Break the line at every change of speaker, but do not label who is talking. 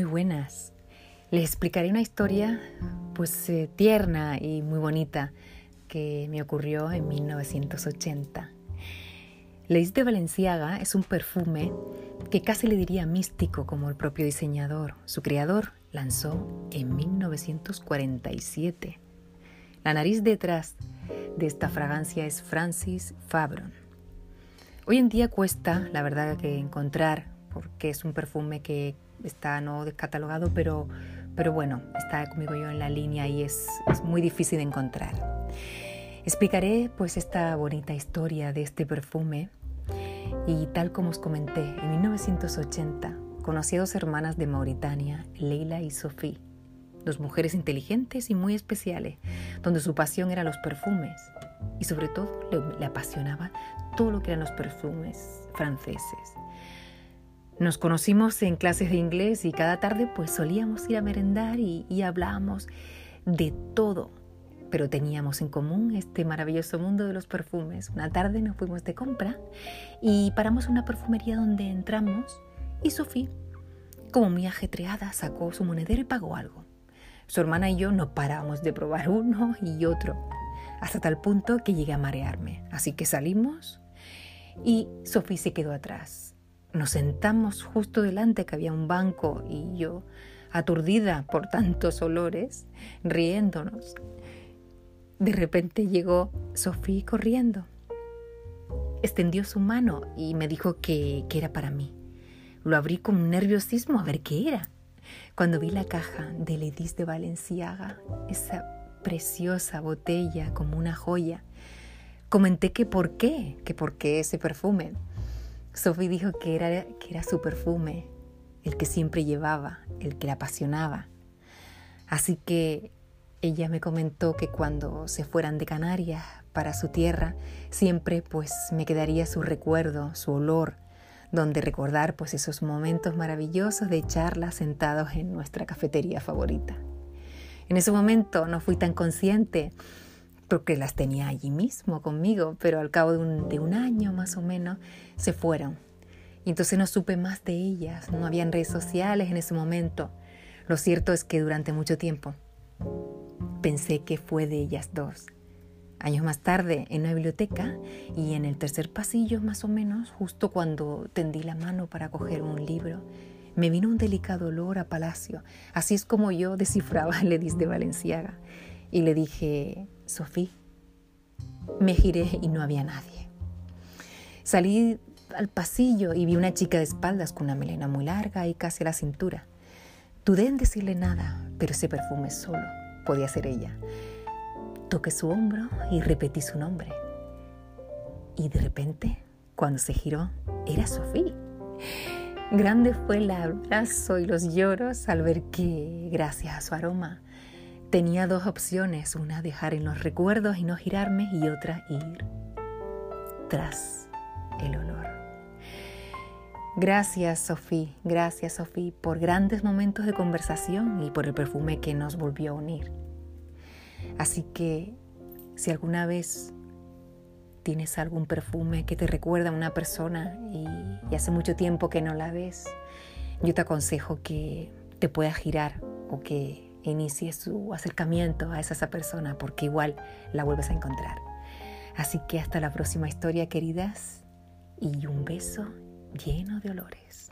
Muy buenas. Les explicaré una historia pues eh, tierna y muy bonita que me ocurrió en 1980. Leis de Valenciaga es un perfume que casi le diría místico como el propio diseñador. Su creador lanzó en 1947. La nariz detrás de esta fragancia es Francis Fabron. Hoy en día cuesta, la verdad, que encontrar, porque es un perfume que está no descatalogado, pero, pero bueno, está conmigo yo en la línea y es, muy difícil de encontrar. Explicaré pues esta bonita historia de este perfume y tal como os comenté, en 1980 conocí a dos hermanas de Mauritania, Leila y Sophie, dos mujeres inteligentes y muy especiales, donde su pasión era los perfumes y sobre todo le apasionaba todo lo que eran los perfumes franceses. Nos conocimos en clases de inglés y cada tarde pues solíamos ir a merendar y, y hablábamos de todo, pero teníamos en común este maravilloso mundo de los perfumes. Una tarde nos fuimos de compra y paramos en una perfumería donde entramos y Sofía, como muy ajetreada, sacó su monedero y pagó algo. Su hermana y yo no parábamos de probar uno y otro, hasta tal punto que llegué a marearme. Así que salimos y Sofía se quedó atrás nos sentamos justo delante que había un banco y yo, aturdida por tantos olores, riéndonos. De repente llegó Sofía corriendo. Extendió su mano y me dijo que, que era para mí. Lo abrí con un nerviosismo a ver qué era. Cuando vi la caja de Ledis de Valenciaga, esa preciosa botella como una joya, comenté que por qué, que por qué ese perfume. Sophie dijo que era, que era su perfume, el que siempre llevaba, el que la apasionaba. Así que ella me comentó que cuando se fueran de Canarias para su tierra, siempre pues me quedaría su recuerdo, su olor, donde recordar pues esos momentos maravillosos de charla sentados en nuestra cafetería favorita. En ese momento no fui tan consciente porque las tenía allí mismo conmigo, pero al cabo de un, año más o menos se fueron. Y entonces no supe más de ellas, no habían redes sociales en ese momento. Lo cierto es que durante mucho tiempo pensé que fue de ellas dos. Años más tarde, en una biblioteca y en el tercer pasillo más o menos, justo cuando tendí la mano para coger un libro, me vino un delicado olor a palacio. Así es como yo descifraba Ledis de Valenciaga. Y le dije, Sofía. Me giré y no había nadie. Salí al pasillo y vi una chica de espaldas con una melena muy larga y casi a la cintura. Dudé en decirle nada, pero ese perfume solo podía ser ella. Toqué su hombro y repetí su nombre. Y de repente, cuando se giró, era Sofía. Grande fue el abrazo y los lloros al ver que, gracias a su aroma, Tenía dos opciones, una dejar en los recuerdos y no girarme y otra ir tras el olor. Gracias Sofía, gracias Sofía por grandes momentos de conversación y por el perfume que nos volvió a unir. Así que si alguna vez tienes algún perfume que te recuerda a una persona y, y hace mucho tiempo que no la ves, yo te aconsejo que te puedas girar o que inicie su acercamiento a esa persona porque igual la vuelves a encontrar. Así que hasta la próxima historia, queridas, y un beso lleno de olores.